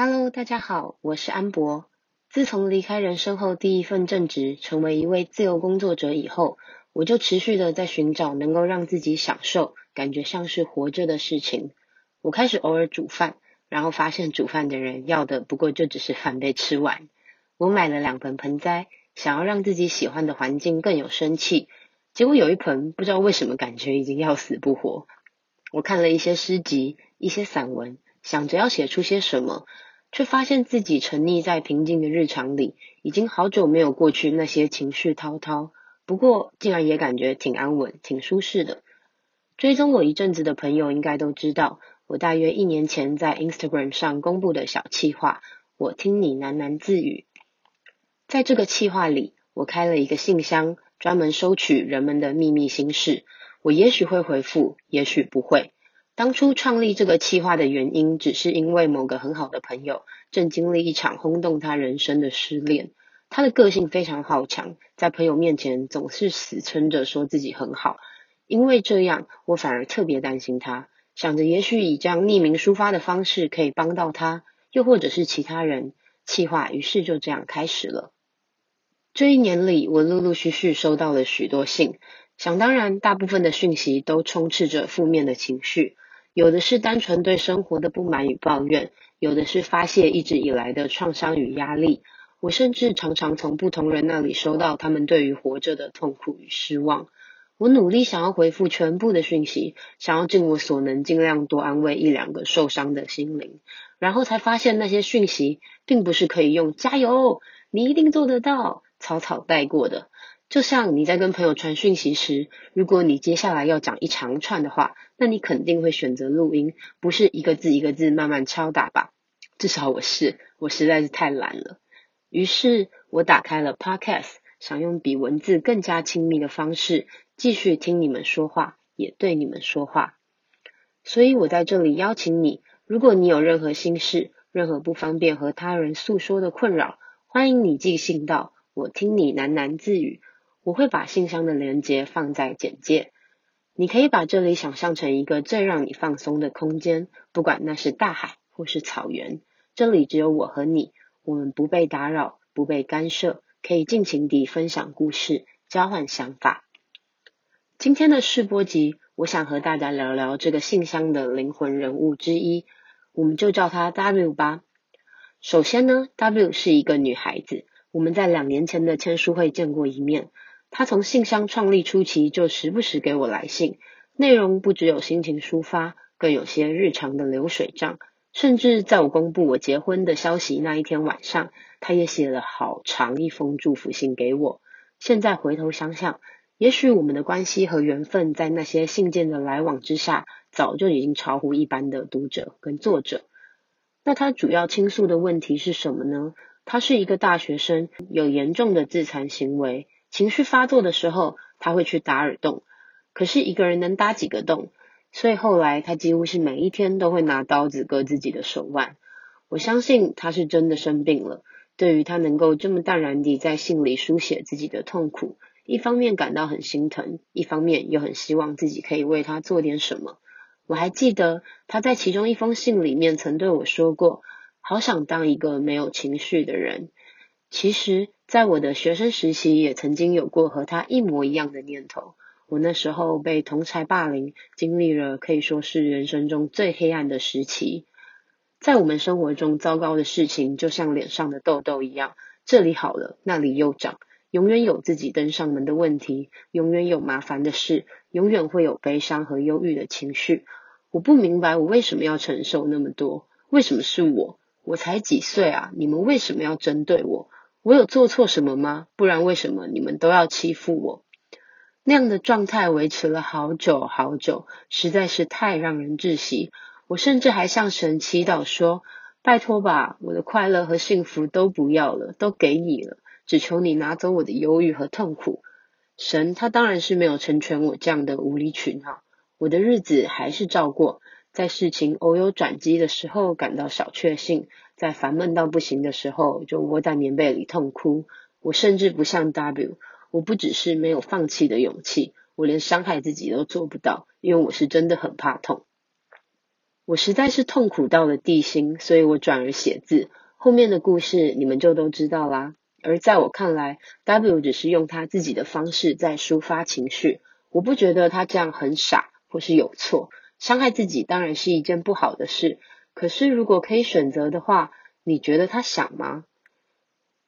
Hello，大家好，我是安博。自从离开人生后第一份正职，成为一位自由工作者以后，我就持续的在寻找能够让自己享受、感觉像是活着的事情。我开始偶尔煮饭，然后发现煮饭的人要的不过就只是饭被吃完。我买了两盆盆栽，想要让自己喜欢的环境更有生气。结果有一盆不知道为什么感觉已经要死不活。我看了一些诗集、一些散文，想着要写出些什么。却发现自己沉溺在平静的日常里，已经好久没有过去那些情绪滔滔。不过，竟然也感觉挺安稳、挺舒适的。追踪我一阵子的朋友应该都知道，我大约一年前在 Instagram 上公布的小企划，我听你喃喃自语。在这个企划里，我开了一个信箱，专门收取人们的秘密心事。我也许会回复，也许不会。当初创立这个企划的原因，只是因为某个很好的朋友正经历一场轰动他人生的失恋。他的个性非常好强，在朋友面前总是死撑着说自己很好。因为这样，我反而特别担心他，想着也许以这样匿名抒发的方式可以帮到他，又或者是其他人。企划于是就这样开始了。这一年里，我陆陆续续收到了许多信，想当然，大部分的讯息都充斥着负面的情绪。有的是单纯对生活的不满与抱怨，有的是发泄一直以来的创伤与压力。我甚至常常从不同人那里收到他们对于活着的痛苦与失望。我努力想要回复全部的讯息，想要尽我所能尽量多安慰一两个受伤的心灵，然后才发现那些讯息并不是可以用“加油，你一定做得到”草草带过的。就像你在跟朋友传讯息时，如果你接下来要讲一长串的话，那你肯定会选择录音，不是一个字一个字慢慢敲打吧？至少我是，我实在是太懒了。于是我打开了 Podcast，想用比文字更加亲密的方式继续听你们说话，也对你们说话。所以我在这里邀请你，如果你有任何心事，任何不方便和他人诉说的困扰，欢迎你寄信到我听你喃喃自语。我会把信箱的连接放在简介，你可以把这里想象成一个最让你放松的空间，不管那是大海或是草原，这里只有我和你，我们不被打扰，不被干涉，可以尽情地分享故事，交换想法。今天的试播集，我想和大家聊聊这个信箱的灵魂人物之一，我们就叫她 W 吧。首先呢，W 是一个女孩子，我们在两年前的签书会见过一面。他从信箱创立初期就时不时给我来信，内容不只有心情抒发，更有些日常的流水账。甚至在我公布我结婚的消息那一天晚上，他也写了好长一封祝福信给我。现在回头想想，也许我们的关系和缘分在那些信件的来往之下，早就已经超乎一般的读者跟作者。那他主要倾诉的问题是什么呢？他是一个大学生，有严重的自残行为。情绪发作的时候，他会去打耳洞，可是一个人能打几个洞？所以后来他几乎是每一天都会拿刀子割自己的手腕。我相信他是真的生病了。对于他能够这么淡然地在信里书写自己的痛苦，一方面感到很心疼，一方面又很希望自己可以为他做点什么。我还记得他在其中一封信里面曾对我说过：“好想当一个没有情绪的人。”其实。在我的学生时期，也曾经有过和他一模一样的念头。我那时候被同才霸凌，经历了可以说是人生中最黑暗的时期。在我们生活中，糟糕的事情就像脸上的痘痘一样，这里好了，那里又长。永远有自己登上门的问题，永远有麻烦的事，永远会有悲伤和忧郁的情绪。我不明白，我为什么要承受那么多？为什么是我？我才几岁啊！你们为什么要针对我？我有做错什么吗？不然为什么你们都要欺负我？那样的状态维持了好久好久，实在是太让人窒息。我甚至还向神祈祷说：“拜托吧，我的快乐和幸福都不要了，都给你了，只求你拿走我的忧郁和痛苦。”神他当然是没有成全我这样的无理取闹，我的日子还是照过。在事情偶有转机的时候，感到小确幸；在烦闷到不行的时候，就窝在棉被里痛哭。我甚至不像 W，我不只是没有放弃的勇气，我连伤害自己都做不到，因为我是真的很怕痛。我实在是痛苦到了地心，所以我转而写字。后面的故事你们就都知道啦。而在我看来，W 只是用他自己的方式在抒发情绪。我不觉得他这样很傻或是有错。伤害自己当然是一件不好的事。可是如果可以选择的话，你觉得他想吗？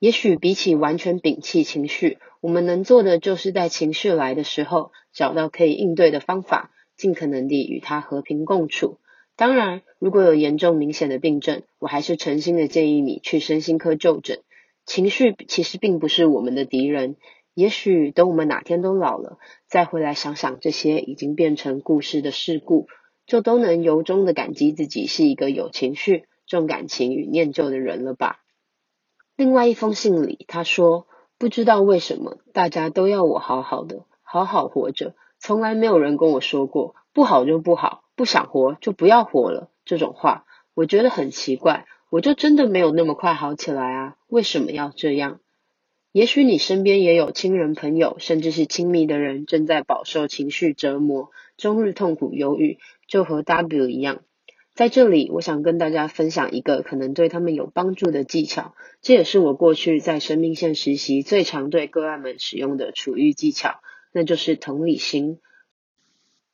也许比起完全摒弃情绪，我们能做的就是在情绪来的时候，找到可以应对的方法，尽可能地与它和平共处。当然，如果有严重明显的病症，我还是诚心的建议你去身心科就诊。情绪其实并不是我们的敌人。也许等我们哪天都老了，再回来想想这些已经变成故事的事故，就都能由衷的感激自己是一个有情绪、重感情与念旧的人了吧。另外一封信里，他说：“不知道为什么大家都要我好好的，好好活着，从来没有人跟我说过不好就不好。”不想活就不要活了，这种话我觉得很奇怪。我就真的没有那么快好起来啊？为什么要这样？也许你身边也有亲人朋友，甚至是亲密的人正在饱受情绪折磨，终日痛苦忧郁，就和 W 一样。在这里，我想跟大家分享一个可能对他们有帮助的技巧，这也是我过去在生命线实习最常对个案们使用的处遇技巧，那就是同理心。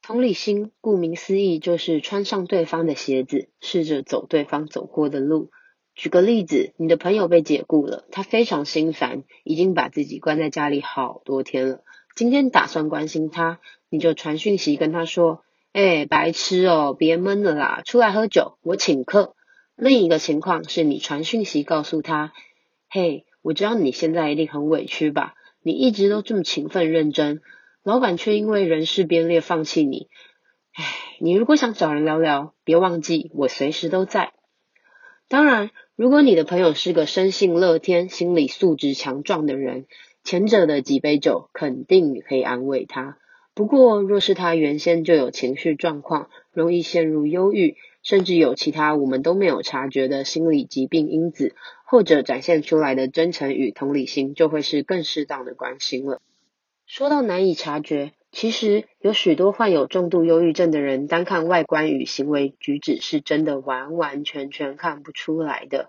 同理心，顾名思义，就是穿上对方的鞋子，试着走对方走过的路。举个例子，你的朋友被解雇了，他非常心烦，已经把自己关在家里好多天了。今天打算关心他，你就传讯息跟他说：“哎，白痴哦，别闷了啦，出来喝酒，我请客。”另一个情况是你传讯息告诉他：“嘿，我知道你现在一定很委屈吧？你一直都这么勤奋认真。”老板却因为人事编列放弃你，唉，你如果想找人聊聊，别忘记我随时都在。当然，如果你的朋友是个生性乐天、心理素质强壮的人，前者的几杯酒肯定可以安慰他。不过，若是他原先就有情绪状况，容易陷入忧郁，甚至有其他我们都没有察觉的心理疾病因子，后者展现出来的真诚与同理心，就会是更适当的关心了。说到难以察觉，其实有许多患有重度忧郁症的人，单看外观与行为举止，是真的完完全全看不出来的。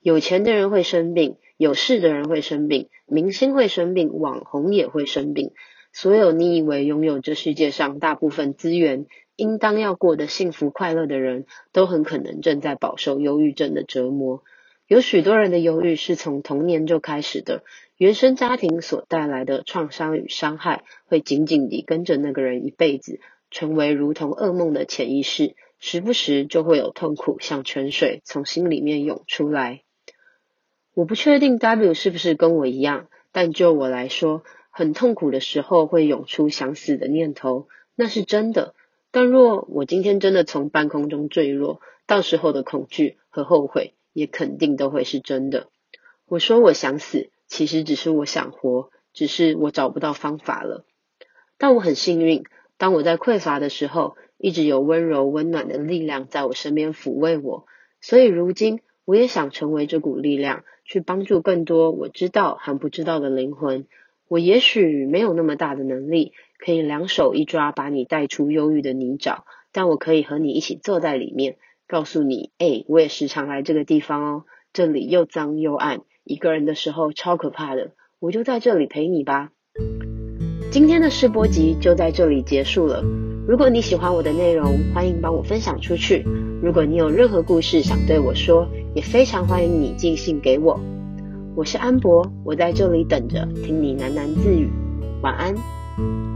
有钱的人会生病，有势的人会生病，明星会生病，网红也会生病。所有你以为拥有这世界上大部分资源，应当要过得幸福快乐的人，都很可能正在饱受忧郁症的折磨。有许多人的忧郁是从童年就开始的。原生家庭所带来的创伤与伤害，会紧紧地跟着那个人一辈子，成为如同噩梦的潜意识，时不时就会有痛苦像泉水从心里面涌出来。我不确定 W 是不是跟我一样，但就我来说，很痛苦的时候会涌出想死的念头，那是真的。但若我今天真的从半空中坠落，到时候的恐惧和后悔也肯定都会是真的。我说我想死。其实只是我想活，只是我找不到方法了。但我很幸运，当我在匮乏的时候，一直有温柔温暖的力量在我身边抚慰我。所以如今，我也想成为这股力量，去帮助更多我知道还不知道的灵魂。我也许没有那么大的能力，可以两手一抓把你带出忧郁的泥沼，但我可以和你一起坐在里面，告诉你：哎，我也时常来这个地方哦，这里又脏又暗。一个人的时候超可怕的，我就在这里陪你吧。今天的试播集就在这里结束了。如果你喜欢我的内容，欢迎帮我分享出去。如果你有任何故事想对我说，也非常欢迎你寄信给我。我是安博，我在这里等着听你喃喃自语。晚安。